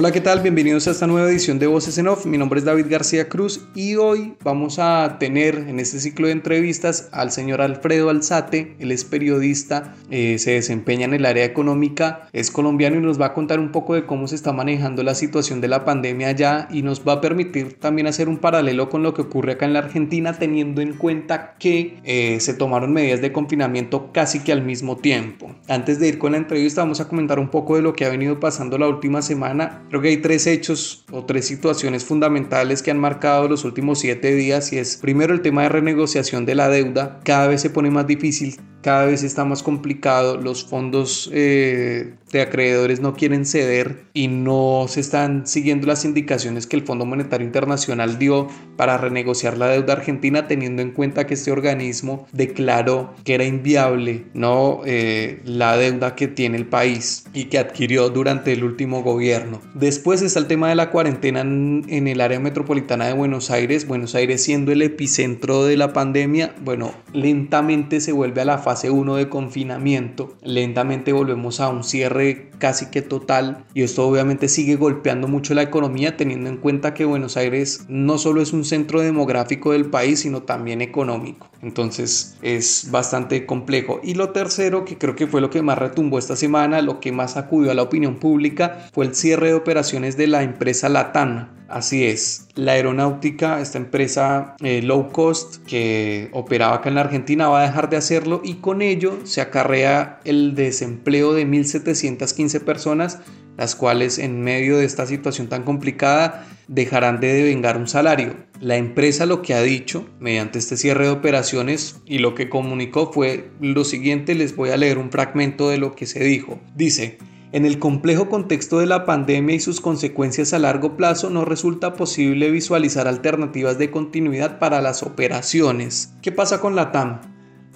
Hola, ¿qué tal? Bienvenidos a esta nueva edición de Voces en Off. Mi nombre es David García Cruz y hoy vamos a tener en este ciclo de entrevistas al señor Alfredo Alzate. Él es periodista, eh, se desempeña en el área económica, es colombiano y nos va a contar un poco de cómo se está manejando la situación de la pandemia allá y nos va a permitir también hacer un paralelo con lo que ocurre acá en la Argentina, teniendo en cuenta que eh, se tomaron medidas de confinamiento casi que al mismo tiempo. Antes de ir con la entrevista, vamos a comentar un poco de lo que ha venido pasando la última semana Creo que hay tres hechos o tres situaciones fundamentales que han marcado los últimos siete días y es primero el tema de renegociación de la deuda. Cada vez se pone más difícil cada vez está más complicado, los fondos eh, de acreedores no quieren ceder y no se están siguiendo las indicaciones que el Fondo Monetario Internacional dio para renegociar la deuda argentina teniendo en cuenta que este organismo declaró que era inviable no eh, la deuda que tiene el país y que adquirió durante el último gobierno. Después está el tema de la cuarentena en, en el área metropolitana de Buenos Aires, Buenos Aires siendo el epicentro de la pandemia, bueno, lentamente se vuelve a la fase fase 1 de confinamiento. Lentamente volvemos a un cierre casi que total y esto obviamente sigue golpeando mucho la economía teniendo en cuenta que Buenos Aires no solo es un centro demográfico del país sino también económico. Entonces es bastante complejo. Y lo tercero, que creo que fue lo que más retumbó esta semana, lo que más acudió a la opinión pública, fue el cierre de operaciones de la empresa Latana Así es, la aeronáutica, esta empresa eh, low cost que operaba acá en la Argentina va a dejar de hacerlo y con ello se acarrea el desempleo de 1.715 personas, las cuales en medio de esta situación tan complicada dejarán de devengar un salario. La empresa lo que ha dicho mediante este cierre de operaciones y lo que comunicó fue lo siguiente, les voy a leer un fragmento de lo que se dijo. Dice, en el complejo contexto de la pandemia y sus consecuencias a largo plazo no resulta posible visualizar alternativas de continuidad para las operaciones. ¿Qué pasa con la TAM?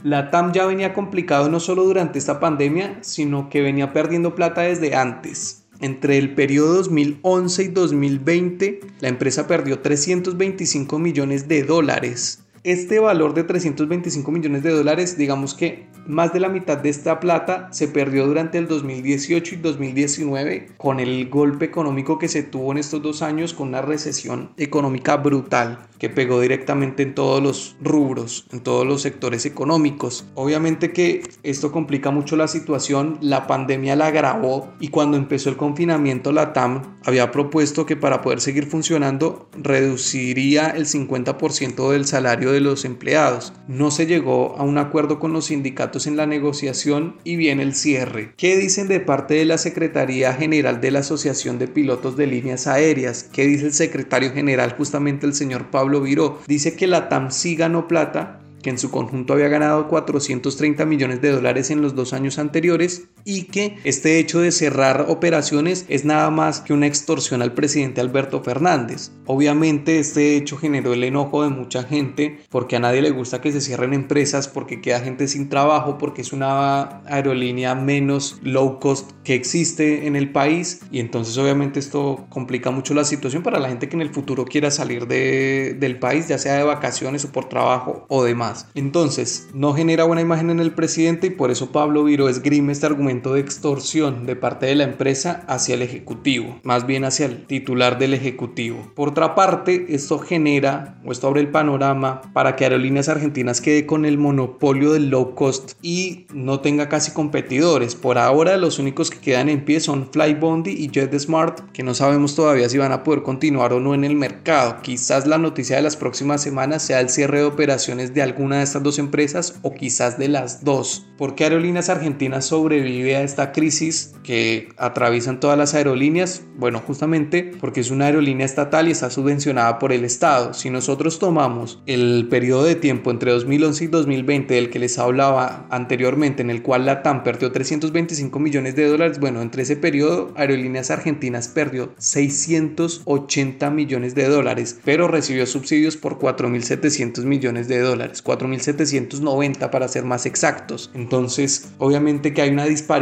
La TAM ya venía complicado no solo durante esta pandemia, sino que venía perdiendo plata desde antes. Entre el periodo 2011 y 2020, la empresa perdió 325 millones de dólares este valor de 325 millones de dólares, digamos que más de la mitad de esta plata se perdió durante el 2018 y 2019 con el golpe económico que se tuvo en estos dos años con una recesión económica brutal que pegó directamente en todos los rubros, en todos los sectores económicos. Obviamente que esto complica mucho la situación, la pandemia la agravó y cuando empezó el confinamiento la TAM había propuesto que para poder seguir funcionando reduciría el 50% del salario de los empleados. No se llegó a un acuerdo con los sindicatos en la negociación y viene el cierre. ¿Qué dicen de parte de la Secretaría General de la Asociación de Pilotos de Líneas Aéreas? ¿Qué dice el secretario general, justamente el señor Pablo Viró? Dice que la TAM sí ganó plata, que en su conjunto había ganado 430 millones de dólares en los dos años anteriores y que este hecho de cerrar operaciones es nada más que una extorsión al presidente Alberto Fernández. Obviamente este hecho generó el enojo de mucha gente porque a nadie le gusta que se cierren empresas, porque queda gente sin trabajo, porque es una aerolínea menos low cost que existe en el país y entonces obviamente esto complica mucho la situación para la gente que en el futuro quiera salir de, del país, ya sea de vacaciones o por trabajo o demás. Entonces, no genera buena imagen en el presidente y por eso Pablo Viro esgrime este argumento de extorsión de parte de la empresa hacia el ejecutivo, más bien hacia el titular del ejecutivo. Por otra parte, esto genera o esto abre el panorama para que Aerolíneas Argentinas quede con el monopolio del low cost y no tenga casi competidores. Por ahora, los únicos que quedan en pie son Flybondi y JetSmart, que no sabemos todavía si van a poder continuar o no en el mercado. Quizás la noticia de las próximas semanas sea el cierre de operaciones de algún una de estas dos empresas o quizás de las dos. ¿Por qué Aerolíneas Argentinas sobrevive describe a esta crisis que atraviesan todas las aerolíneas? Bueno, justamente porque es una aerolínea estatal y está subvencionada por el Estado. Si nosotros tomamos el periodo de tiempo entre 2011 y 2020 del que les hablaba anteriormente, en el cual la TAM perdió 325 millones de dólares, bueno, entre ese periodo Aerolíneas Argentinas perdió 680 millones de dólares, pero recibió subsidios por 4.700 millones de dólares, 4.790 para ser más exactos. Entonces, obviamente que hay una disparidad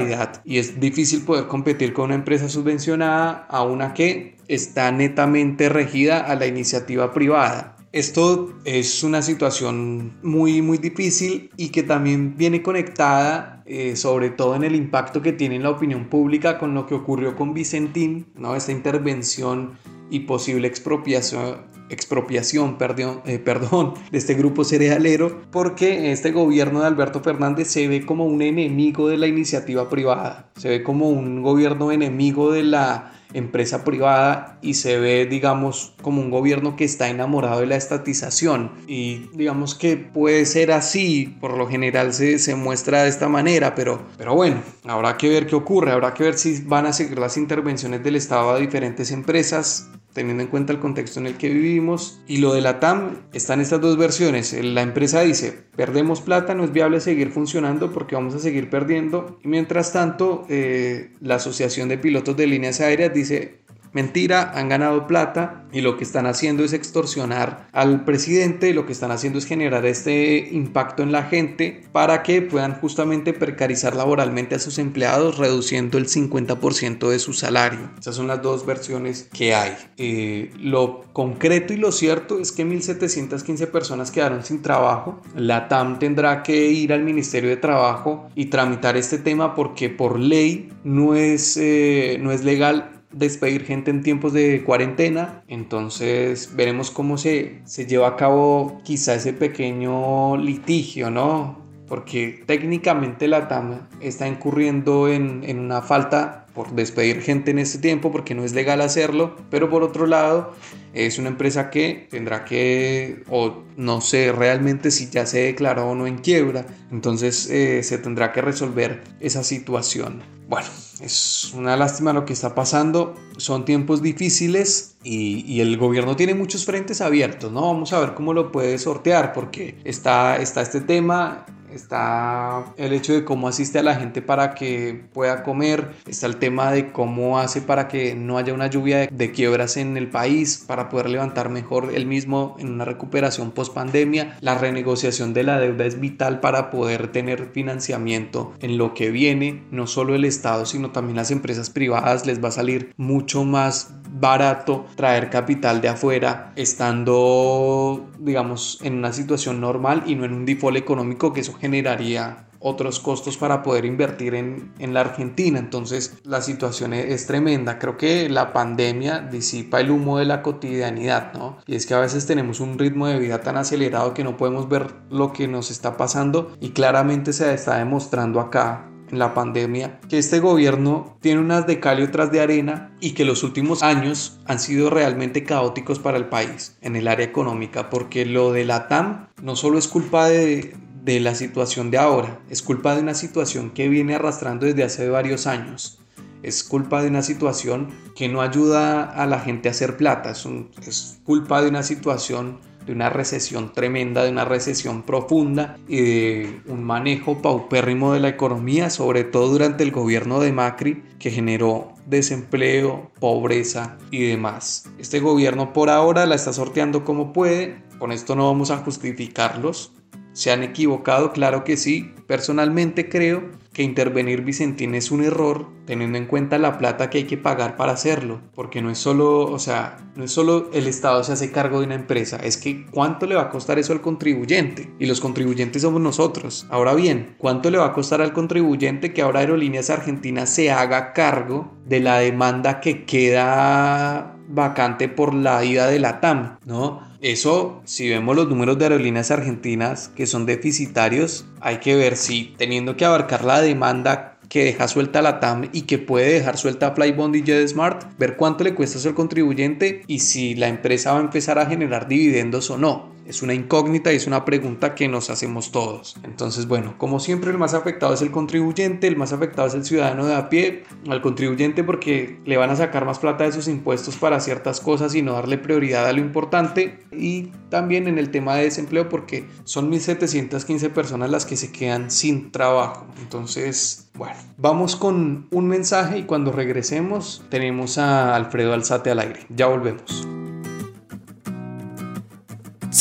y es difícil poder competir con una empresa subvencionada a una que está netamente regida a la iniciativa privada. Esto es una situación muy muy difícil y que también viene conectada eh, sobre todo en el impacto que tiene en la opinión pública con lo que ocurrió con Vicentín, ¿no? esta intervención y posible expropiación, expropiación perdón, eh, perdón, de este grupo cerealero, porque este gobierno de Alberto Fernández se ve como un enemigo de la iniciativa privada, se ve como un gobierno enemigo de la empresa privada y se ve, digamos, como un gobierno que está enamorado de la estatización. Y digamos que puede ser así, por lo general se, se muestra de esta manera, pero, pero bueno, habrá que ver qué ocurre, habrá que ver si van a seguir las intervenciones del Estado a diferentes empresas teniendo en cuenta el contexto en el que vivimos. Y lo de la TAM están estas dos versiones. La empresa dice, perdemos plata, no es viable seguir funcionando porque vamos a seguir perdiendo. Y mientras tanto, eh, la Asociación de Pilotos de Líneas Aéreas dice, Mentira, han ganado plata y lo que están haciendo es extorsionar al presidente lo que están haciendo es generar este impacto en la gente para que puedan justamente precarizar laboralmente a sus empleados reduciendo el 50% de su salario. Esas son las dos versiones que hay. Eh, lo concreto y lo cierto es que 1.715 personas quedaron sin trabajo. La TAM tendrá que ir al Ministerio de Trabajo y tramitar este tema porque por ley no es, eh, no es legal despedir gente en tiempos de cuarentena. Entonces veremos cómo se, se lleva a cabo quizá ese pequeño litigio, ¿no? Porque técnicamente la TAM está incurriendo en, en una falta por despedir gente en este tiempo porque no es legal hacerlo, pero por otro lado es una empresa que tendrá que, o no sé realmente si ya se declaró o no en quiebra, entonces eh, se tendrá que resolver esa situación. Bueno, es una lástima lo que está pasando, son tiempos difíciles y, y, el gobierno tiene muchos frentes abiertos, ¿no? Vamos a ver cómo lo puede sortear porque está, está este tema está el hecho de cómo asiste a la gente para que pueda comer, está el tema de cómo hace para que no haya una lluvia de, quiebras en el país, para poder levantar mejor el mismo en una recuperación post pandemia. La renegociación de la deuda es vital para poder tener financiamiento en lo que viene, no solo el Estado, sino también las empresas privadas les va a salir mucho más barato traer capital de afuera estando digamos en una situación normal y no en un default económico que eso generaría otros costos para poder invertir en, en, la Argentina. Entonces la situación es, es, tremenda. Creo que la pandemia disipa el humo de la cotidianidad, ¿no? Y es que a veces tenemos un ritmo de vida tan acelerado que no podemos ver lo que nos está pasando y claramente se está demostrando acá en la pandemia que este gobierno tiene unas de cal y otras de arena y que los últimos años han sido realmente caóticos para el país en el área económica porque lo de la TAM no solo es culpa de, de la situación de ahora, es culpa de una situación que viene arrastrando desde hace varios años. Es culpa de una situación que no ayuda a la gente a hacer plata, es, culpa de una situación de una recesión tremenda, de una recesión profunda y de un manejo paupérrimo de la economía, sobre todo durante el gobierno de Macri, que generó desempleo, pobreza y demás. Este gobierno por ahora la está sorteando como puede, con esto no vamos a justificarlos. ¿Se han equivocado? Claro que sí. Personalmente creo que intervenir Vicentín es un error teniendo en cuenta la plata que hay que pagar para hacerlo, porque no es solo, o sea, no es solo el Estado se hace cargo de una empresa, es que cuánto le va a costar eso al contribuyente y los contribuyentes somos nosotros. Ahora bien, ¿cuánto le va a costar al contribuyente que ahora Aerolíneas Argentinas se haga cargo de la demanda que queda vacante por la ida de la TAM, ¿no? Eso, si vemos los números de aerolíneas argentinas que son deficitarios, hay que ver si teniendo que abarcar la demanda que deja suelta la TAM y que puede dejar suelta Flybond y JetSmart, ver cuánto le cuesta eso al contribuyente y si la empresa va a empezar a generar dividendos o no. Es una incógnita y es una pregunta que nos hacemos todos. Entonces, bueno, como siempre el más afectado es el contribuyente, el más afectado es el ciudadano de a pie, al contribuyente porque le van a sacar más plata de sus impuestos para ciertas cosas y no darle prioridad a lo importante y también en el tema de desempleo porque son 1715 personas las que se quedan sin trabajo. Entonces, bueno, vamos con un mensaje y cuando regresemos tenemos a Alfredo Alzate al aire. Ya volvemos.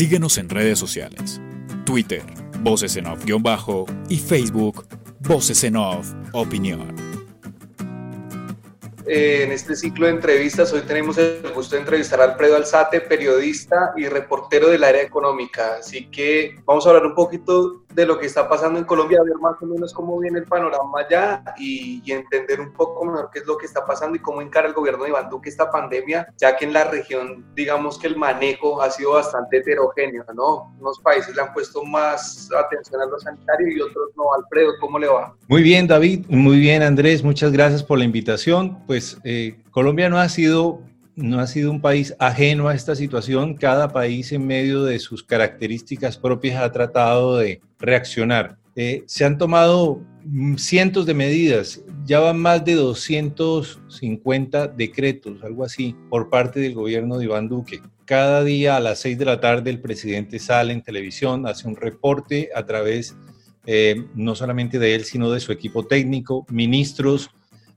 Síguenos en redes sociales. Twitter, Voces en Off-Bajo y Facebook, Voces en Off Opinión. Eh, en este ciclo de entrevistas. Hoy tenemos el gusto de entrevistar a Alfredo Alzate, periodista y reportero del área económica. Así que vamos a hablar un poquito de lo que está pasando en Colombia, ver más o menos cómo viene el panorama allá y, entender un poco mejor qué es lo que está pasando y cómo encara el gobierno de Iván Duque esta pandemia, ya que en la región, digamos que el manejo ha sido bastante heterogéneo, ¿no? Unos países le han puesto más atención a lo sanitario y otros no. Alfredo, ¿cómo le va? Muy bien, David. Muy bien, Andrés. Muchas gracias por la invitación. Pues eh, Colombia no ha sido no ha sido un país ajeno a esta situación. Cada país en medio de sus características propias ha tratado de reaccionar. Eh, se han tomado mm, cientos de medidas, ya van más de 250 decretos, algo así, por parte del gobierno de Iván Duque. Cada día a las 6 de la tarde el presidente sale en televisión, hace un reporte a través eh, no solamente de él, sino de su equipo técnico, ministros,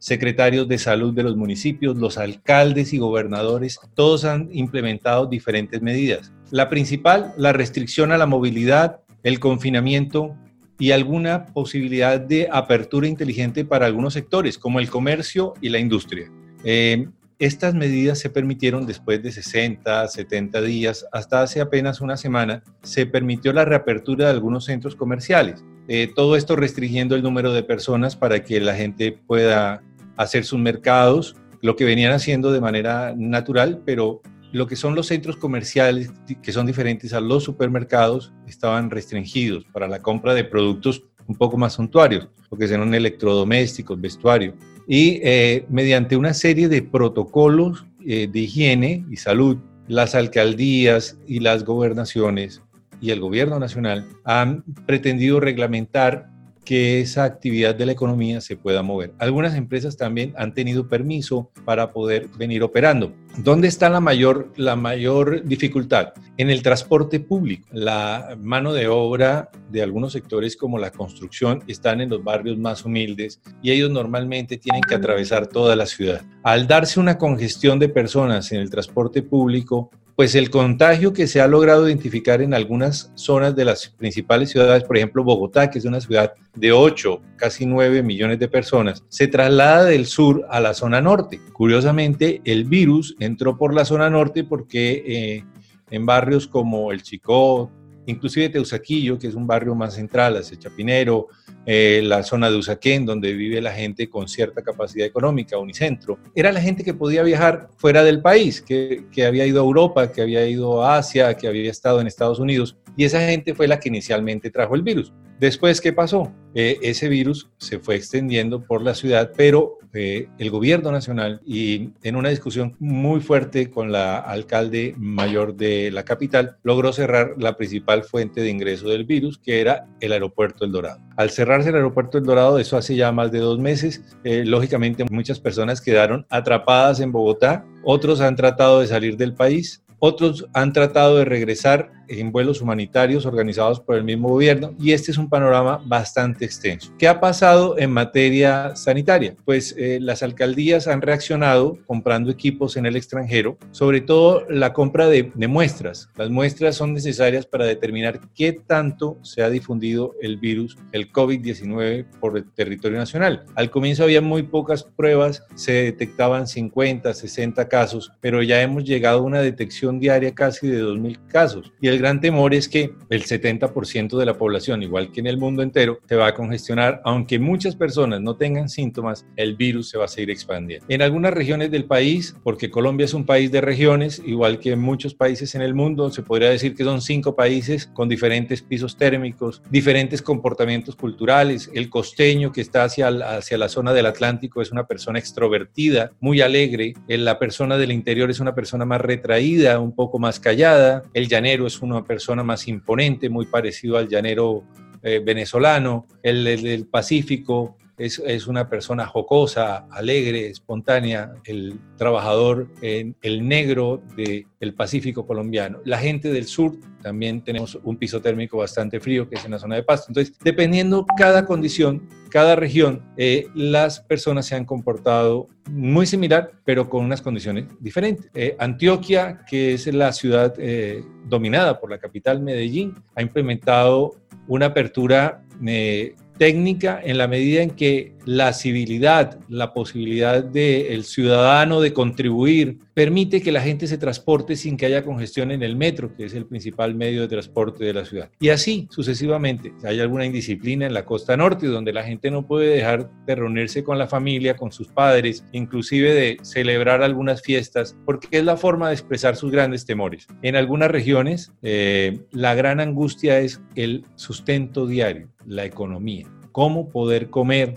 secretarios de salud de los municipios, los alcaldes y gobernadores, todos han implementado diferentes medidas. La principal, la restricción a la movilidad, el confinamiento y alguna posibilidad de apertura inteligente para algunos sectores, como el comercio y la industria. Eh, estas medidas se permitieron después de 60, 70 días, hasta hace apenas una semana, se permitió la reapertura de algunos centros comerciales. Eh, todo esto restringiendo el número de personas para que la gente pueda hacer sus mercados, lo que venían haciendo de manera natural, pero lo que son los centros comerciales, que son diferentes a los supermercados, estaban restringidos para la compra de productos un poco más suntuarios, lo que electrodomésticos, vestuario. Y eh, mediante una serie de protocolos eh, de higiene y salud, las alcaldías y las gobernaciones y el gobierno nacional han pretendido reglamentar que esa actividad de la economía se pueda mover. Algunas empresas también han tenido permiso para poder venir operando. ¿Dónde está la mayor, la mayor dificultad? En el transporte público. La mano de obra de algunos sectores como la construcción están en los barrios más humildes y ellos normalmente tienen que atravesar toda la ciudad. Al darse una congestión de personas en el transporte público, pues el contagio que se ha logrado identificar en algunas zonas de las principales ciudades, por ejemplo Bogotá, que es una ciudad de 8, casi 9 millones de personas, se traslada del sur a la zona norte. Curiosamente, el virus entró por la zona norte porque eh, en barrios como El Chicó, inclusive Teusaquillo, que es un barrio más central, hacia Chapinero, eh, la zona de Usaquén, donde vive la gente con cierta capacidad económica, Unicentro. Era la gente que podía viajar fuera del país, que, había ido a Europa, que había ido a Asia, que había estado en Estados Unidos, y esa gente fue la que inicialmente trajo el virus. Después, ¿qué pasó? Eh, ese virus se fue extendiendo por la ciudad, pero eh, el gobierno nacional y en una discusión muy fuerte con la alcalde mayor de la capital, logró cerrar la principal fuente de ingreso del virus, que era el aeropuerto El Dorado. Al cerrarse el aeropuerto El Dorado, eso hace ya más de dos meses, eh, lógicamente muchas personas quedaron atrapadas en Bogotá, otros han tratado de salir del país, otros han tratado de regresar en vuelos humanitarios organizados por el mismo gobierno y este es un panorama bastante extenso. ¿Qué ha pasado en materia sanitaria? Pues eh, las alcaldías han reaccionado comprando equipos en el extranjero, sobre todo la compra de, de muestras. Las muestras son necesarias para determinar qué tanto se ha difundido el virus, el COVID-19 por el territorio nacional. Al comienzo había muy pocas pruebas, se detectaban 50, 60 casos, pero ya hemos llegado a una detección diaria casi de 2.000 casos. Y el gran temor es que el 70% de la población, igual que en el mundo entero, se va a congestionar, aunque muchas personas no tengan síntomas, el virus se va a seguir expandiendo. En algunas regiones del país, porque Colombia es un país de regiones, igual que muchos países en el mundo, se podría decir que son cinco países con diferentes pisos térmicos, diferentes comportamientos culturales. El costeño que está hacia, hacia la zona del Atlántico es una persona extrovertida, muy alegre. La persona del interior es una persona más retraída, un poco más callada, el llanero es una persona más imponente, muy parecido al llanero eh, venezolano, el del Pacífico es, una persona jocosa, alegre, espontánea, el trabajador, en el negro del Pacífico colombiano. La gente del sur también tenemos un piso térmico bastante frío, que es en la zona de Pasto. Entonces, dependiendo cada condición, cada región, eh, las personas se han comportado muy similar, pero con unas condiciones diferentes. Eh, Antioquia, que es la ciudad eh, dominada por la capital Medellín, ha implementado una apertura técnica en la medida en que la civilidad, la posibilidad del ciudadano de contribuir, permite que la gente se transporte sin que haya congestión en el metro, que es el principal medio de transporte de la ciudad. Y así sucesivamente. Hay alguna indisciplina en la costa norte, donde la gente no puede dejar de reunirse con la familia, con sus padres, inclusive de celebrar algunas fiestas, porque es la forma de expresar sus grandes temores. En algunas regiones, eh, la gran angustia es el sustento diario, la economía, cómo poder comer,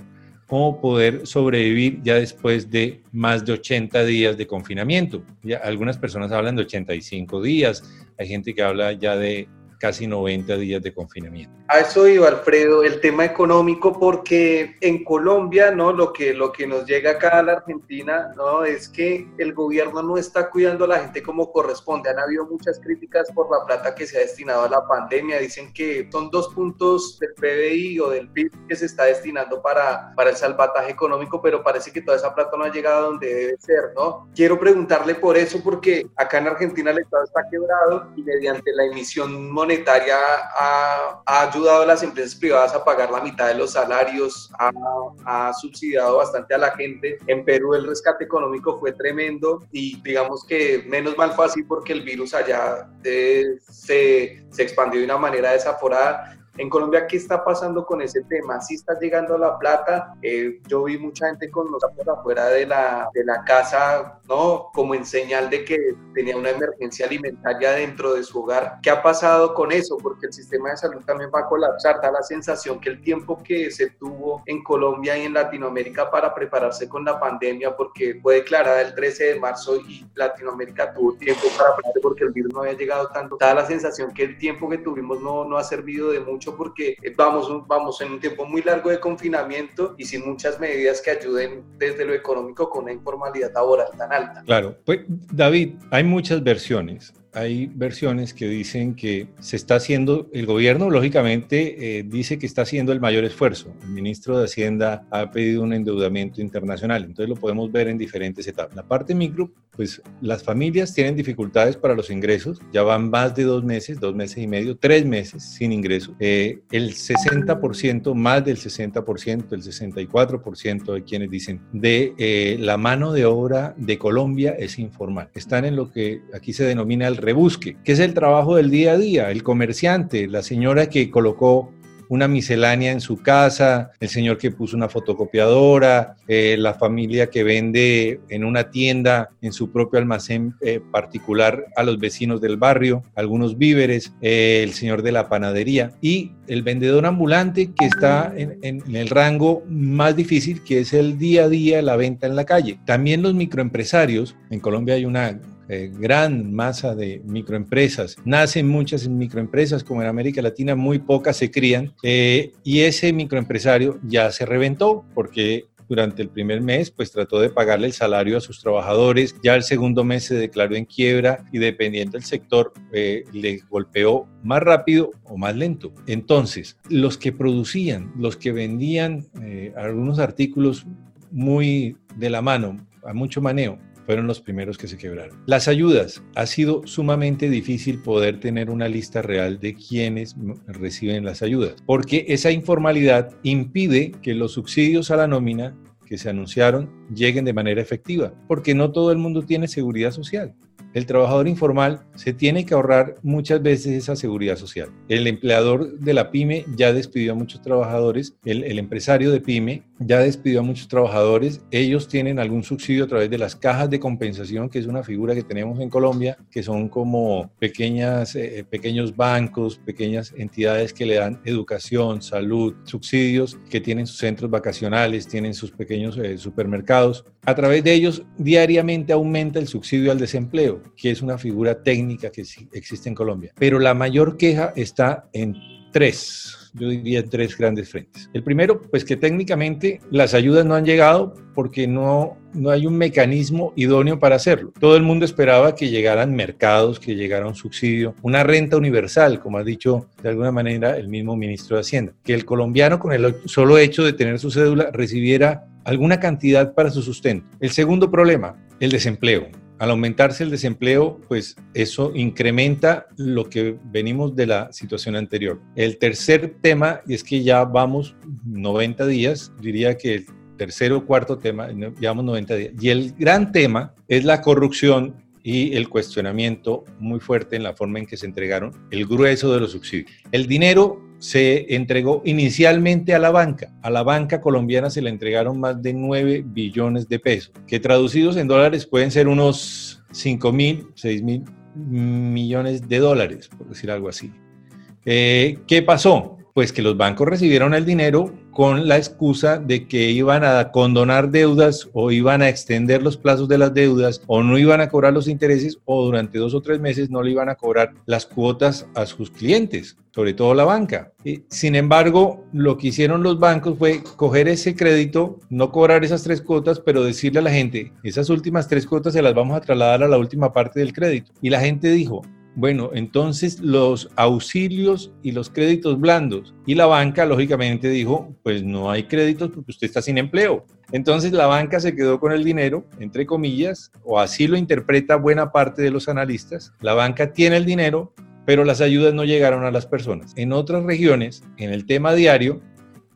cómo poder sobrevivir ya después de más de 80 días de confinamiento. Ya algunas personas hablan de 85 días, hay gente que habla ya de casi 90 días de confinamiento. A eso iba Alfredo, el tema económico, porque en Colombia, ¿no? Lo que, lo que nos llega acá a la Argentina, ¿no? Es que el gobierno no está cuidando a la gente como corresponde. Han habido muchas críticas por la plata que se ha destinado a la pandemia. Dicen que son dos puntos del PBI o del PIB que se está destinando para, para el salvataje económico, pero parece que toda esa plata no ha llegado a donde debe ser, ¿no? Quiero preguntarle por eso, porque acá en Argentina el Estado está quebrado y mediante la emisión monetaria monetaria ha, ayudado a las empresas privadas a pagar la mitad de los salarios, ha, ha, subsidiado bastante a la gente. En Perú el rescate económico fue tremendo y digamos que menos mal fue así porque el virus allá eh, se, se expandió de una manera desaforada en Colombia, ¿qué está pasando con ese tema? ¿Sí está llegando la plata? Eh, yo vi mucha gente con los por afuera de la, de la casa, ¿no? Como en señal de que tenía una emergencia alimentaria dentro de su hogar. ¿Qué ha pasado con eso? Porque el sistema de salud también va a colapsar. Da la sensación que el tiempo que se tuvo en Colombia y en Latinoamérica para prepararse con la pandemia, porque fue declarada el 13 de marzo y Latinoamérica tuvo tiempo para prepararse porque el virus no había llegado tanto, da la sensación que el tiempo que tuvimos no, no ha servido de mucho porque vamos, vamos en un tiempo muy largo de confinamiento y sin muchas medidas que ayuden desde lo económico con una informalidad laboral tan alta. Claro, pues David, hay muchas versiones hay versiones que dicen que se está haciendo, el gobierno lógicamente eh, dice que está haciendo el mayor esfuerzo. El ministro de Hacienda ha pedido un endeudamiento internacional, entonces lo podemos ver en diferentes etapas. La parte micro, pues las familias tienen dificultades para los ingresos, ya van más de dos meses, dos meses y medio, tres meses sin ingresos. Eh, el 60%, más del 60%, el 64% de quienes dicen de eh, la mano de obra de Colombia es informal. Están en lo que aquí se denomina el rebusque, que es el trabajo del día a día, el comerciante, la señora que colocó una miscelánea en su casa, el señor que puso una fotocopiadora, eh, la familia que vende en una tienda, en su propio almacén eh, particular a los vecinos del barrio, algunos víveres, eh, el señor de la panadería y el vendedor ambulante que está en, en, el rango más difícil, que es el día a día, la venta en la calle. También los microempresarios, en Colombia hay una eh, gran masa de microempresas. Nacen muchas microempresas, como en América Latina muy pocas se crían, eh, y ese microempresario ya se reventó porque durante el primer mes, pues trató de pagarle el salario a sus trabajadores. Ya el segundo mes se declaró en quiebra y dependiendo del sector, eh, le golpeó más rápido o más lento. Entonces, los que producían, los que vendían algunos artículos muy de la mano, a mucho maneo, fueron los primeros que se quebraron. Las ayudas. Ha sido sumamente difícil poder tener una lista real de quienes reciben las ayudas, porque esa informalidad impide que los subsidios a la nómina que se anunciaron lleguen de manera efectiva, porque no todo el mundo tiene seguridad social el trabajador informal se tiene que ahorrar muchas veces esa seguridad social. El empleador de la pyme ya despidió a muchos trabajadores, el, empresario de pyme ya despidió a muchos trabajadores, ellos tienen algún subsidio a través de las cajas de compensación, que es una figura que tenemos en Colombia, que son como pequeñas, eh, pequeños bancos, pequeñas entidades que le dan educación, salud, subsidios, que tienen sus centros vacacionales, tienen sus pequeños eh, supermercados a través de ellos diariamente aumenta el subsidio al desempleo, que es una figura técnica que existe en Colombia. Pero la mayor queja está en tres yo diría tres grandes frentes. El primero, pues que técnicamente las ayudas no han llegado porque no, no hay un mecanismo idóneo para hacerlo. Todo el mundo esperaba que llegaran mercados, que llegara un subsidio, una renta universal, como ha dicho de alguna manera el mismo ministro de Hacienda, que el colombiano con el solo hecho de tener su cédula recibiera alguna cantidad para su sustento. El segundo problema, el desempleo. Al aumentarse el desempleo, pues eso incrementa lo que venimos de la situación anterior. El tercer tema, es que ya vamos 90 días, diría que el tercero o cuarto tema, llevamos 90 días. Y el gran tema es la corrupción y el cuestionamiento muy fuerte en la forma en que se entregaron el grueso de los subsidios. El dinero se entregó inicialmente a la banca. A la banca colombiana se le entregaron más de 9 billones de pesos, que traducidos en dólares pueden ser unos 5 mil, 6 mil millones de dólares, por decir algo así. Eh, ¿Qué pasó? Pues que los bancos recibieron el dinero con la excusa de que iban a condonar deudas o iban a extender los plazos de las deudas o no iban a cobrar los intereses o durante dos o tres meses no le iban a cobrar las cuotas a sus clientes, sobre todo la banca. sin embargo, lo que hicieron los bancos fue coger ese crédito, no cobrar esas tres cuotas, pero decirle a la gente, esas últimas tres cuotas se las vamos a trasladar a la última parte del crédito. Y la gente dijo, bueno, entonces los auxilios y los créditos blandos. Y la banca, lógicamente, dijo, pues no hay créditos porque usted está sin empleo. Entonces la banca se quedó con el dinero, entre comillas, o así lo interpreta buena parte de los analistas. La banca tiene el dinero, pero las ayudas no llegaron a las personas. En otras regiones, en el tema diario,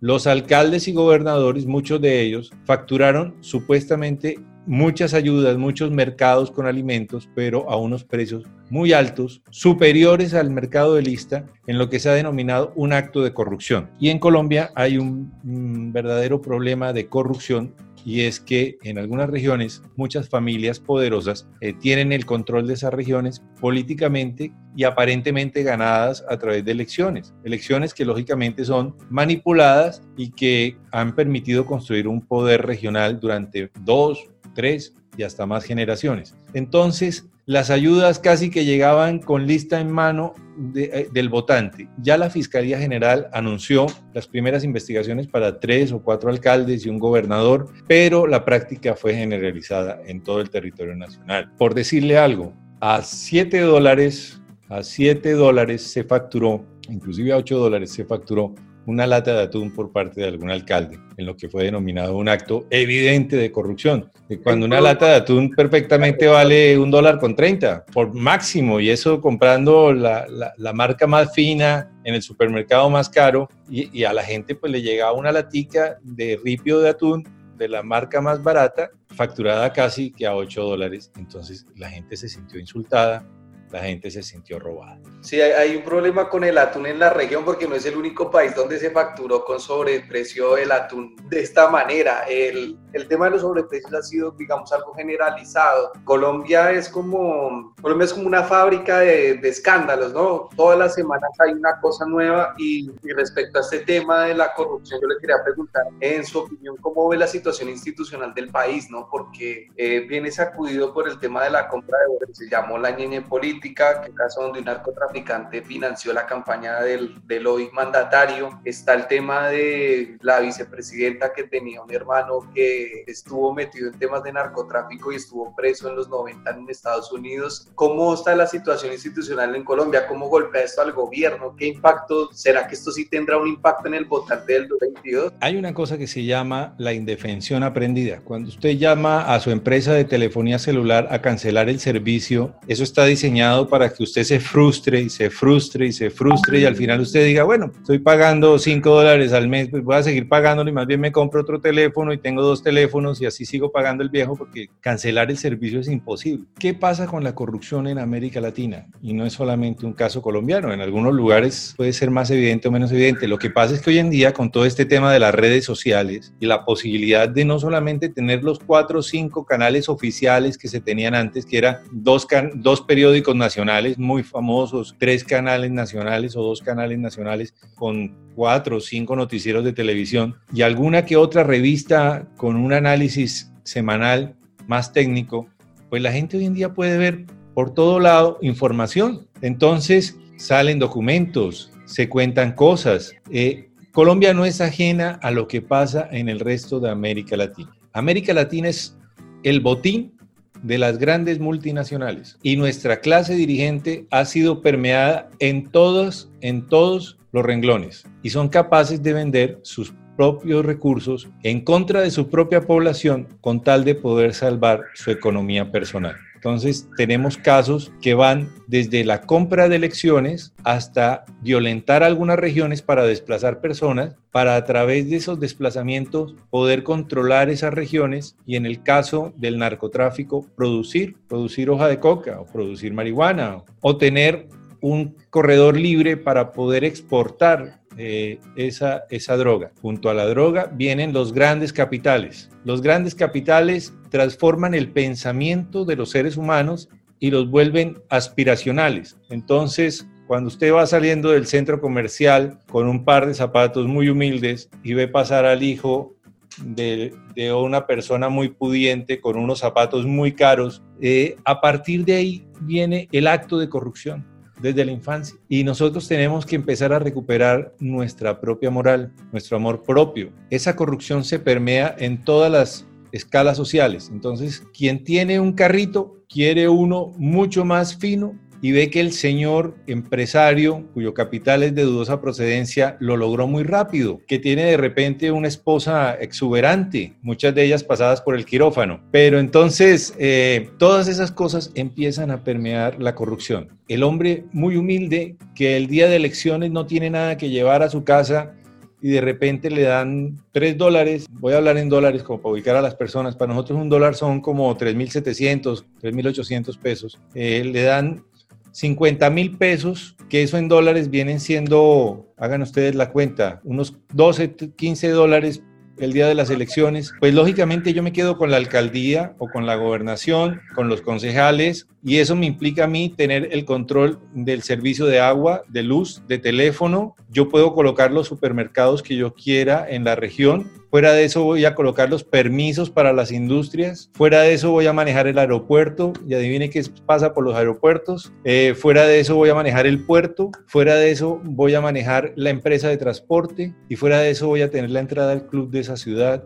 los alcaldes y gobernadores, muchos de ellos, facturaron supuestamente muchas ayudas, muchos mercados con alimentos, pero a unos precios muy altos, superiores al mercado de lista, en lo que se ha denominado un acto de corrupción. Y en Colombia hay un, verdadero problema de corrupción y es que en algunas regiones muchas familias poderosas eh, tienen el control de esas regiones políticamente y aparentemente ganadas a través de elecciones. Elecciones que lógicamente son manipuladas y que han permitido construir un poder regional durante dos, tres y hasta más generaciones. Entonces, las ayudas casi que llegaban con lista en mano eh, del votante. Ya la Fiscalía General anunció las primeras investigaciones para tres o cuatro alcaldes y un gobernador, pero la práctica fue generalizada en todo el territorio nacional. Por decirle algo, a 7 dólares, a 7 dólares se facturó, inclusive a 8 dólares se facturó una lata de atún por parte de algún alcalde, en lo que fue denominado un acto evidente de corrupción. Cuando una lata de atún perfectamente vale un dólar con 30 por máximo, y eso comprando la, la, marca más fina en el supermercado más caro, y, a la gente pues le llegaba una latica de ripio de atún de la marca más barata, facturada casi que a 8 dólares. Entonces la gente se sintió insultada, la gente se sintió robada. Sí, hay, un problema con el atún en la región porque no es el único país donde se facturó con sobreprecio el atún de esta manera. El, el tema de los sobreprecios ha sido, digamos, algo generalizado. Colombia es como, Colombia es como una fábrica de, de escándalos, ¿no? Todas las semanas hay una cosa nueva y, respecto a este tema de la corrupción, yo le quería preguntar, en su opinión, ¿cómo ve la situación institucional del país, ¿no? Porque eh, viene sacudido por el tema de la compra de votos, se llamó la ñeñe política, que caso donde un narcotráfico financió la campaña del, del hoy mandatario. Está el tema de la vicepresidenta que tenía un hermano que estuvo metido en temas de narcotráfico y estuvo preso en los 90 en Estados Unidos. ¿Cómo está la situación institucional en Colombia? ¿Cómo golpea esto al gobierno? ¿Qué impacto? ¿Será que esto sí tendrá un impacto en el votante del 2022? Hay una cosa que se llama la indefensión aprendida. Cuando usted llama a su empresa de telefonía celular a cancelar el servicio, eso está diseñado para que usted se frustre y se frustre y se frustre y al final usted diga, bueno, estoy pagando 5 dólares al mes, pues voy a seguir pagándolo y más bien me compro otro teléfono y tengo dos teléfonos y así sigo pagando el viejo porque cancelar el servicio es imposible. ¿Qué pasa con la corrupción en América Latina? Y no es solamente un caso colombiano, en algunos lugares puede ser más evidente o menos evidente. Lo que pasa es que hoy en día con todo este tema de las redes sociales y la posibilidad de no solamente tener los cuatro o cinco canales oficiales que se tenían antes, que eran dos, dos periódicos nacionales muy famosos, tres canales nacionales o dos canales nacionales con cuatro o cinco noticieros de televisión y alguna que otra revista con un análisis semanal más técnico, pues la gente hoy en día puede ver por todo lado información. Entonces salen documentos, se cuentan cosas. Eh, Colombia no es ajena a lo que pasa en el resto de América Latina. América Latina es el botín de las grandes multinacionales y nuestra clase dirigente ha sido permeada en todos, en todos los renglones y son capaces de vender sus propios recursos en contra de su propia población con tal de poder salvar su economía personal. Entonces tenemos casos que van desde la compra de elecciones hasta violentar algunas regiones para desplazar personas, para a través de esos desplazamientos poder controlar esas regiones y en el caso del narcotráfico producir, producir hoja de coca o producir marihuana o tener un corredor libre para poder exportar eh, esa, esa droga. Junto a la droga vienen los grandes capitales. Los grandes capitales transforman el pensamiento de los seres humanos y los vuelven aspiracionales. Entonces, cuando usted va saliendo del centro comercial con un par de zapatos muy humildes y ve pasar al hijo de, una persona muy pudiente con unos zapatos muy caros, eh, a partir de ahí viene el acto de corrupción desde la infancia. Y nosotros tenemos que empezar a recuperar nuestra propia moral, nuestro amor propio. Esa corrupción se permea en todas las escalas sociales. Entonces, quien tiene un carrito quiere uno mucho más fino y ve que el señor empresario, cuyo capital es de dudosa procedencia, lo logró muy rápido, que tiene de repente una esposa exuberante, muchas de ellas pasadas por el quirófano. Pero entonces, eh, todas esas cosas empiezan a permear la corrupción. El hombre muy humilde, que el día de elecciones no tiene nada que llevar a su casa, y de repente le dan 3 dólares, voy a hablar en dólares como para ubicar a las personas, para nosotros un dólar son como 3.700, 3.800 pesos, eh, le dan 50 mil pesos, que eso en dólares vienen siendo, hagan ustedes la cuenta, unos 12, 15 dólares el día de las elecciones, pues lógicamente yo me quedo con la alcaldía o con la gobernación, con los concejales, y eso me implica a mí tener el control del servicio de agua, de luz, de teléfono. Yo puedo colocar los supermercados que yo quiera en la región Fuera de eso voy a colocar los permisos para las industrias. Fuera de eso voy a manejar el aeropuerto. Y adivine qué pasa por los aeropuertos. Eh, fuera de eso voy a manejar el puerto. Fuera de eso voy a manejar la empresa de transporte. Y fuera de eso voy a tener la entrada al club de esa ciudad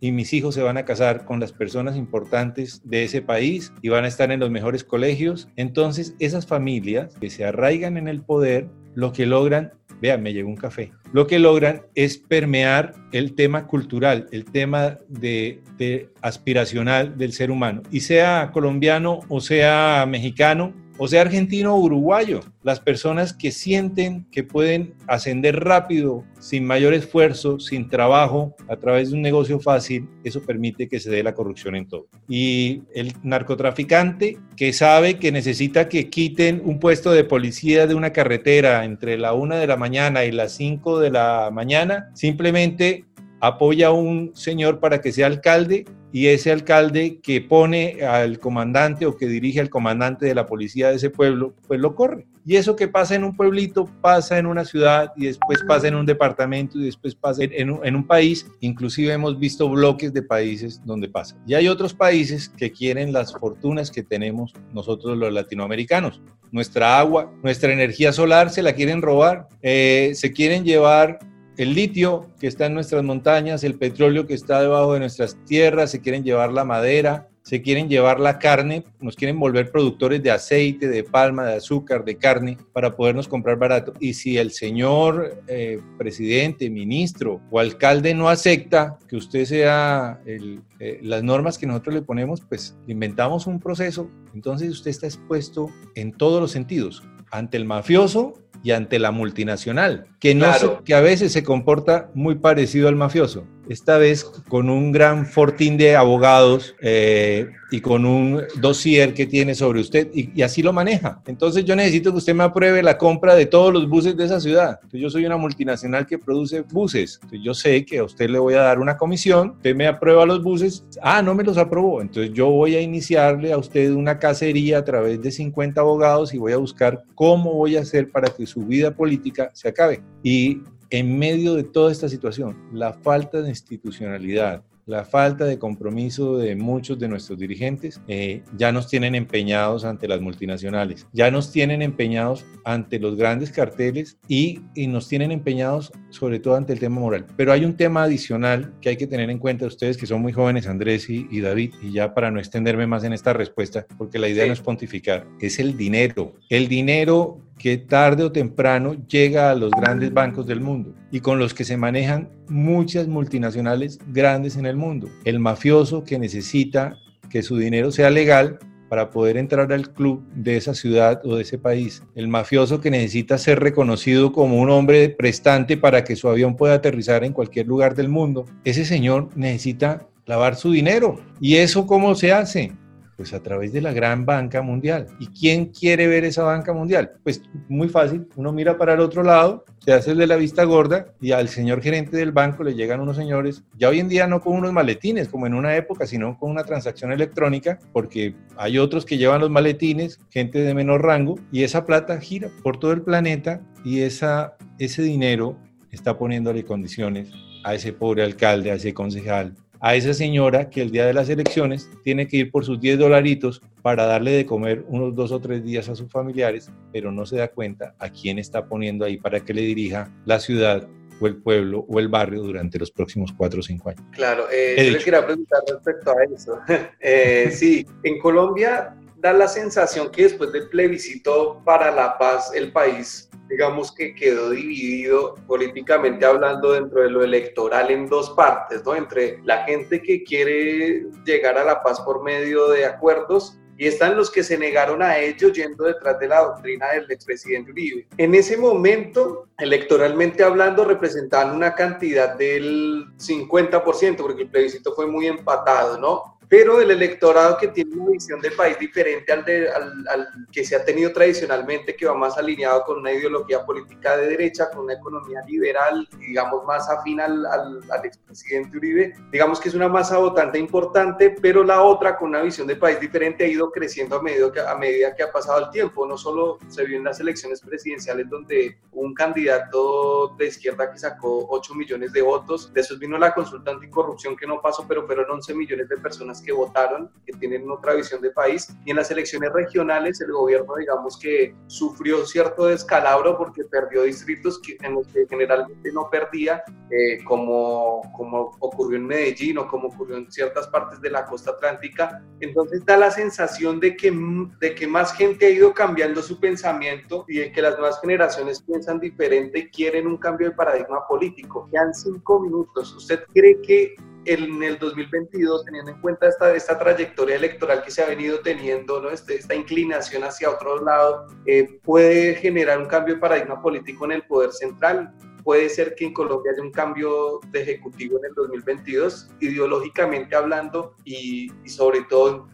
y mis hijos se van a casar con las personas importantes de ese país y van a estar en los mejores colegios. Entonces, esas familias que se arraigan en el poder, lo que logran Vean, me llegó un café. Lo que logran es permear el tema cultural, el tema de, de aspiracional del ser humano. Y sea colombiano o sea mexicano, o sea argentino o uruguayo, las personas que sienten que pueden ascender rápido, sin mayor esfuerzo, sin trabajo, a través de un negocio fácil, eso permite que se dé la corrupción en todo. Y el narcotraficante que sabe que necesita que quiten un puesto de policía de una carretera entre la una de la mañana y las 5 de la mañana, simplemente apoya a un señor para que sea alcalde y ese alcalde que pone al comandante o que dirige al comandante de la policía de ese pueblo, pues lo corre. Y eso que pasa en un pueblito pasa en una ciudad y después pasa en un departamento y después pasa en un, país. Inclusive hemos visto bloques de países donde pasa. Y hay otros países que quieren las fortunas que tenemos nosotros los latinoamericanos. Nuestra agua, nuestra energía solar se la quieren robar, eh, se quieren llevar el litio que está en nuestras montañas, el petróleo que está debajo de nuestras tierras, se quieren llevar la madera, se quieren llevar la carne, nos quieren volver productores de aceite, de palma, de azúcar, de carne, para podernos comprar barato. Y si el señor eh, presidente, ministro o alcalde no acepta que usted sea eh, las normas que nosotros le ponemos, pues inventamos un proceso. Entonces usted está expuesto en todos los sentidos, ante el mafioso y ante la multinacional, que, no que a veces se comporta muy parecido al mafioso esta vez con un gran fortín de abogados eh, y con un dossier que tiene sobre usted y, así lo maneja. Entonces yo necesito que usted me apruebe la compra de todos los buses de esa ciudad. yo soy una multinacional que produce buses. yo sé que a usted le voy a dar una comisión, usted me aprueba los buses, ah, no me los aprobó. Entonces yo voy a iniciarle a usted una cacería a través de 50 abogados y voy a buscar cómo voy a hacer para que su vida política se acabe. Y en medio de toda esta situación, la falta de institucionalidad, la falta de compromiso de muchos de nuestros dirigentes eh, ya nos tienen empeñados ante las multinacionales, ya nos tienen empeñados ante los grandes carteles y, y nos tienen empeñados sobre todo ante el tema moral. Pero hay un tema adicional que hay que tener en cuenta ustedes que son muy jóvenes, Andrés y, y David, y ya para no extenderme más en esta respuesta, porque la idea no es pontificar, es el dinero. El dinero que tarde o temprano llega a los grandes bancos del mundo y con los que se manejan muchas multinacionales grandes en el mundo. El mafioso que necesita que su dinero sea legal para poder entrar al club de esa ciudad o de ese país. El mafioso que necesita ser reconocido como un hombre prestante para que su avión pueda aterrizar en cualquier lugar del mundo. Ese señor necesita lavar su dinero. ¿Y eso cómo se hace? Pues a través de la gran banca mundial. ¿Y quién quiere ver esa banca mundial? Pues muy fácil, uno mira para el otro lado, se hace de la vista gorda y al señor gerente del banco le llegan unos señores, ya hoy en día no con unos maletines como en una época, sino con una transacción electrónica, porque hay otros que llevan los maletines, gente de menor rango, y esa plata gira por todo el planeta y esa, ese dinero está poniéndole condiciones a ese pobre alcalde, a ese concejal, a esa señora que el día de las elecciones tiene que ir por sus 10 dolaritos para darle de comer unos dos o tres días a sus familiares, pero no se da cuenta a quién está poniendo ahí para que le dirija la ciudad o el pueblo o el barrio durante los próximos cuatro o cinco años. Claro, eh, yo le quería preguntar respecto a eso. eh, sí, en Colombia da la sensación que después del plebiscito para la paz el país digamos que quedó dividido políticamente hablando dentro de lo electoral en dos partes, ¿no? Entre la gente que quiere llegar a la paz por medio de acuerdos y están los que se negaron a ello yendo detrás de la doctrina del expresidente Uribe. En ese momento, electoralmente hablando, representaban una cantidad del 50%, porque el plebiscito fue muy empatado, ¿no? Pero el electorado que tiene una visión del país diferente al, de, al, que se ha tenido tradicionalmente, que va más alineado con una ideología política de derecha, con una economía liberal, digamos más afín al, al, al expresidente Uribe, digamos que es una masa votante importante, pero la otra con una visión del país diferente ha ido creciendo a medida, que, a medida que ha pasado el tiempo. No solo se vio en las elecciones presidenciales donde un candidato de izquierda que sacó 8 millones de votos, después vino la consulta anticorrupción que no pasó, pero fueron 11 millones de personas que votaron, que tienen otra visión de país. Y en las elecciones regionales el gobierno, digamos que sufrió cierto descalabro porque perdió distritos que, en los que generalmente no perdía, eh, como, como ocurrió en Medellín o como ocurrió en ciertas partes de la costa atlántica. Entonces da la sensación de que, de que más gente ha ido cambiando su pensamiento y de que las nuevas generaciones piensan diferente y quieren un cambio de paradigma político. Quedan cinco minutos. ¿Usted cree que en el 2022, teniendo en cuenta esta, esta trayectoria electoral que se ha venido teniendo, ¿no? este, esta inclinación hacia otro lado, eh, puede generar un cambio de paradigma político en el poder central. Puede ser que en Colombia haya un cambio de ejecutivo en el 2022, ideológicamente hablando y, y sobre todo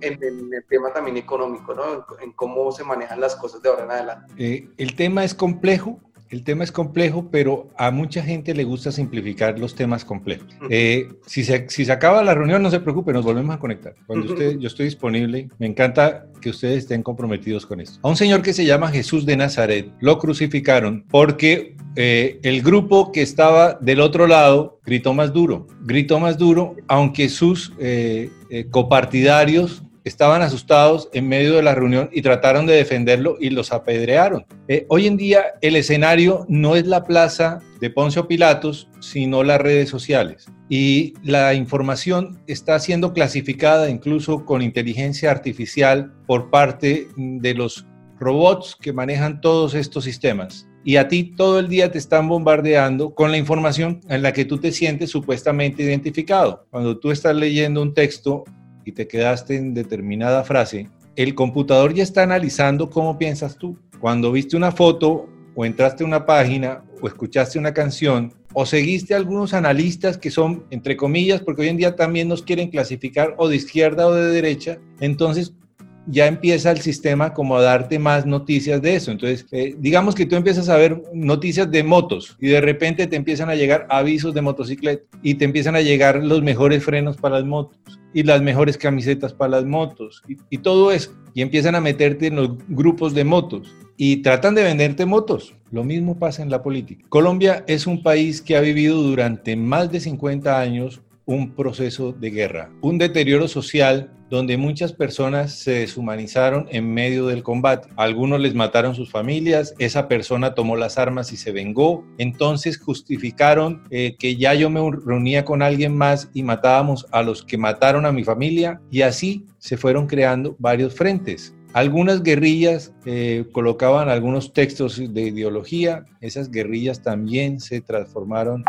en, en, el tema también económico, ¿no? en, en, cómo se manejan las cosas de ahora en adelante. Eh, el tema es complejo, el tema es complejo, pero a mucha gente le gusta simplificar los temas complejos. Eh, si, se, si se acaba la reunión, no se preocupe, nos volvemos a conectar. Cuando usted, yo estoy disponible, me encanta que ustedes estén comprometidos con esto. A un señor que se llama Jesús de Nazaret lo crucificaron porque eh, el grupo que estaba del otro lado gritó más duro, gritó más duro, aunque sus eh, copartidarios estaban asustados en medio de la reunión y trataron de defenderlo y los apedrearon. Eh, hoy en día el escenario no es la plaza de Poncio Pilatos, sino las redes sociales. Y la información está siendo clasificada incluso con inteligencia artificial por parte de los robots que manejan todos estos sistemas. Y a ti todo el día te están bombardeando con la información en la que tú te sientes supuestamente identificado. Cuando tú estás leyendo un texto y te quedaste en determinada frase, el computador ya está analizando cómo piensas tú. Cuando viste una foto o entraste a una página o escuchaste una canción o seguiste a algunos analistas que son, entre comillas, porque hoy en día también nos quieren clasificar o de izquierda o de derecha, entonces ya empieza el sistema como a darte más noticias de eso. Entonces, eh, digamos que tú empiezas a ver noticias de motos y de repente te empiezan a llegar avisos de motocicleta y te empiezan a llegar los mejores frenos para las motos y las mejores camisetas para las motos y, y todo eso. Y empiezan a meterte en los grupos de motos y tratan de venderte motos. Lo mismo pasa en la política. Colombia es un país que ha vivido durante más de 50 años un proceso de guerra, un deterioro social donde muchas personas se deshumanizaron en medio del combate. Algunos les mataron sus familias, esa persona tomó las armas y se vengó, entonces justificaron eh, que ya yo me reunía con alguien más y matábamos a los que mataron a mi familia y así se fueron creando varios frentes. Algunas guerrillas eh, colocaban algunos textos de ideología, esas guerrillas también se transformaron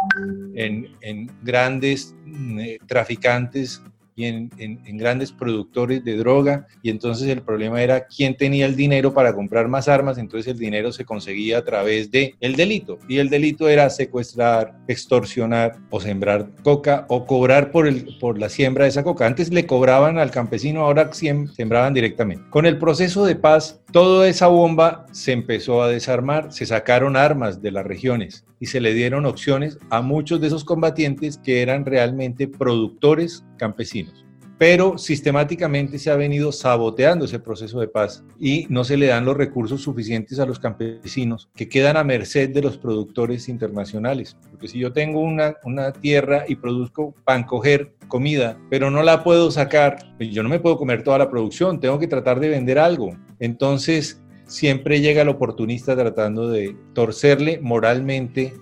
en, grandes mm, eh, traficantes en, grandes productores de droga y entonces el problema era quién tenía el dinero para comprar más armas, entonces el dinero se conseguía a través de el delito y el delito era secuestrar, extorsionar o sembrar coca o cobrar por, el, por la siembra de esa coca. Antes le cobraban al campesino, ahora sembraban directamente. Con el proceso de paz, toda esa bomba se empezó a desarmar, se sacaron armas de las regiones y se le dieron opciones a muchos de esos combatientes que eran realmente productores campesinos. Pero sistemáticamente se ha venido saboteando ese proceso de paz y no se le dan los recursos suficientes a los campesinos que quedan a merced de los productores internacionales. Porque si yo tengo una, una tierra y produzco pan coger comida, pero no la puedo sacar, pues yo no me puedo comer toda la producción, tengo que tratar de vender algo. Entonces, siempre llega el oportunista tratando de torcerle moralmente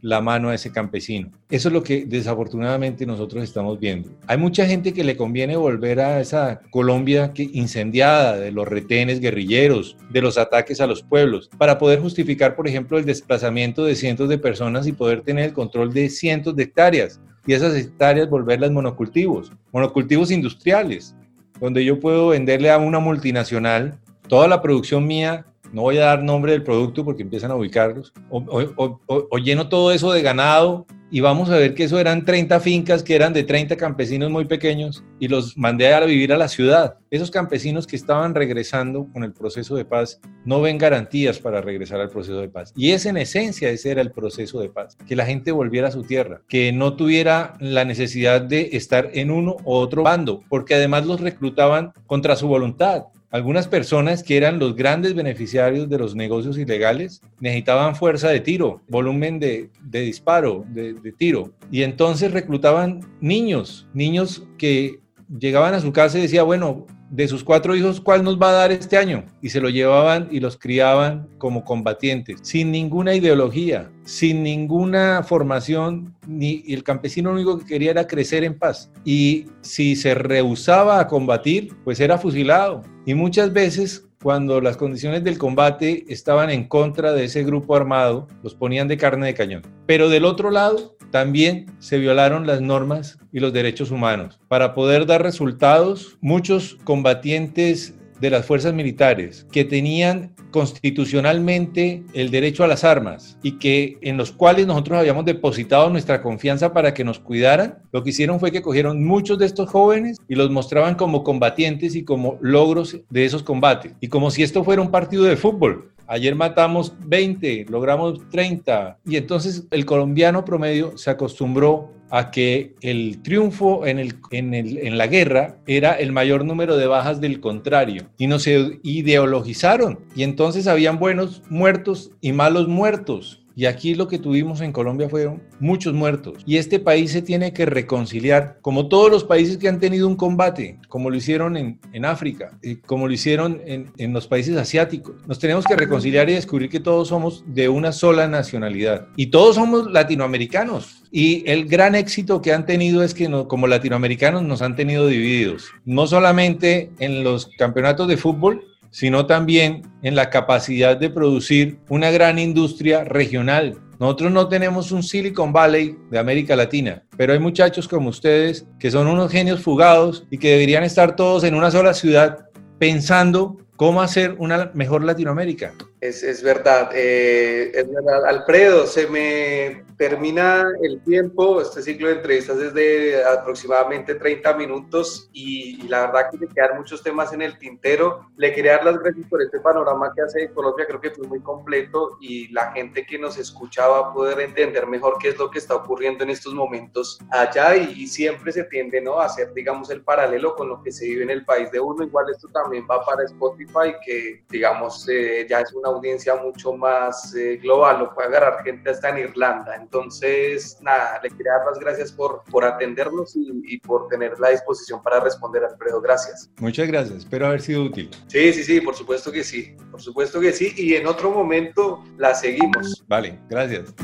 la mano a ese campesino. Eso es lo que desafortunadamente nosotros estamos viendo. Hay mucha gente que le conviene volver a esa Colombia que, incendiada de los retenes guerrilleros, de los ataques a los pueblos, para poder justificar, por ejemplo, el desplazamiento de cientos de personas y poder tener el control de cientos de hectáreas y esas hectáreas volverlas monocultivos, monocultivos industriales, donde yo puedo venderle a una multinacional toda la producción mía, no voy a dar nombre del producto porque empiezan a ubicarlos, o, lleno todo eso de ganado y vamos a ver que eso eran 30 fincas que eran de 30 campesinos muy pequeños y los mandé a vivir a la ciudad. Esos campesinos que estaban regresando con el proceso de paz no ven garantías para regresar al proceso de paz. Y es en esencia ese era el proceso de paz, que la gente volviera a su tierra, que no tuviera la necesidad de estar en uno u otro bando, porque además los reclutaban contra su voluntad. Algunas personas que eran los grandes beneficiarios de los negocios ilegales necesitaban fuerza de tiro, volumen de, disparo, de, de tiro. Y entonces reclutaban niños, niños que llegaban a su casa y decía, bueno, de sus cuatro hijos, ¿cuál nos va a dar este año? Y se lo llevaban y los criaban como combatientes, sin ninguna ideología, sin ninguna formación, ni el campesino único que quería era crecer en paz. Y si se rehusaba a combatir, pues era fusilado. Y muchas veces cuando las condiciones del combate estaban en contra de ese grupo armado, los ponían de carne de cañón. Pero del otro lado, también se violaron las normas y los derechos humanos. Para poder dar resultados, muchos combatientes de las fuerzas militares que tenían constitucionalmente el derecho a las armas y que en los cuales nosotros habíamos depositado nuestra confianza para que nos cuidaran, lo que hicieron fue que cogieron muchos de estos jóvenes y los mostraban como combatientes y como logros de esos combates y como si esto fuera un partido de fútbol. Ayer matamos 20, logramos 30 y entonces el colombiano promedio se acostumbró a que el triunfo en, el, en, el, en, la guerra era el mayor número de bajas del contrario. Y nos ideologizaron. Y entonces habían buenos muertos y malos muertos y aquí lo que tuvimos en Colombia fueron muchos muertos. Y este país se tiene que reconciliar, como todos los países que han tenido un combate, como lo hicieron en, en África, y como lo hicieron en, en, los países asiáticos. Nos tenemos que reconciliar y descubrir que todos somos de una sola nacionalidad. Y todos somos latinoamericanos. Y el gran éxito que han tenido es que como latinoamericanos nos han tenido divididos. No solamente en los campeonatos de fútbol, sino también en la capacidad de producir una gran industria regional. Nosotros no tenemos un Silicon Valley de América Latina, pero hay muchachos como ustedes que son unos genios fugados y que deberían estar todos en una sola ciudad pensando cómo hacer una mejor Latinoamérica. Es, verdad, eh, es verdad. Alfredo, se me termina el tiempo. Este ciclo de entrevistas es de aproximadamente 30 minutos y, la verdad que me quedan muchos temas en el tintero. Le quería dar las gracias por este panorama que hace Colombia. Creo que fue muy completo y la gente que nos escucha va poder entender mejor qué es lo que está ocurriendo en estos momentos allá y, siempre se tiende ¿no? a hacer, digamos, el paralelo con lo que se vive en el país de uno. Igual esto también va para Spotify, que digamos eh, ya es una audiencia mucho más eh, global, lo puede agarrar gente hasta en Irlanda. Entonces, nada, le quería dar las gracias por, por atendernos y, y por tener la disposición para responder, Alfredo. Gracias. Muchas gracias, espero haber sido útil. Sí, sí, sí, por supuesto que sí, por supuesto que sí, y en otro momento la seguimos. Vale, gracias.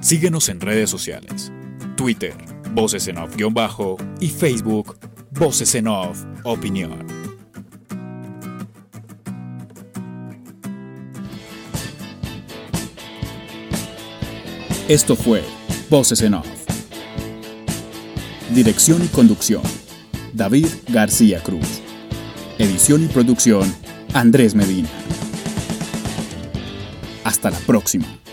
Síguenos en redes sociales, Twitter, Voces en Off-Bajo y Facebook, Voces en Off Opinión. Esto fue Voces en Off. Dirección y conducción, David García Cruz. Edición y producción, Andrés Medina. Hasta la próxima.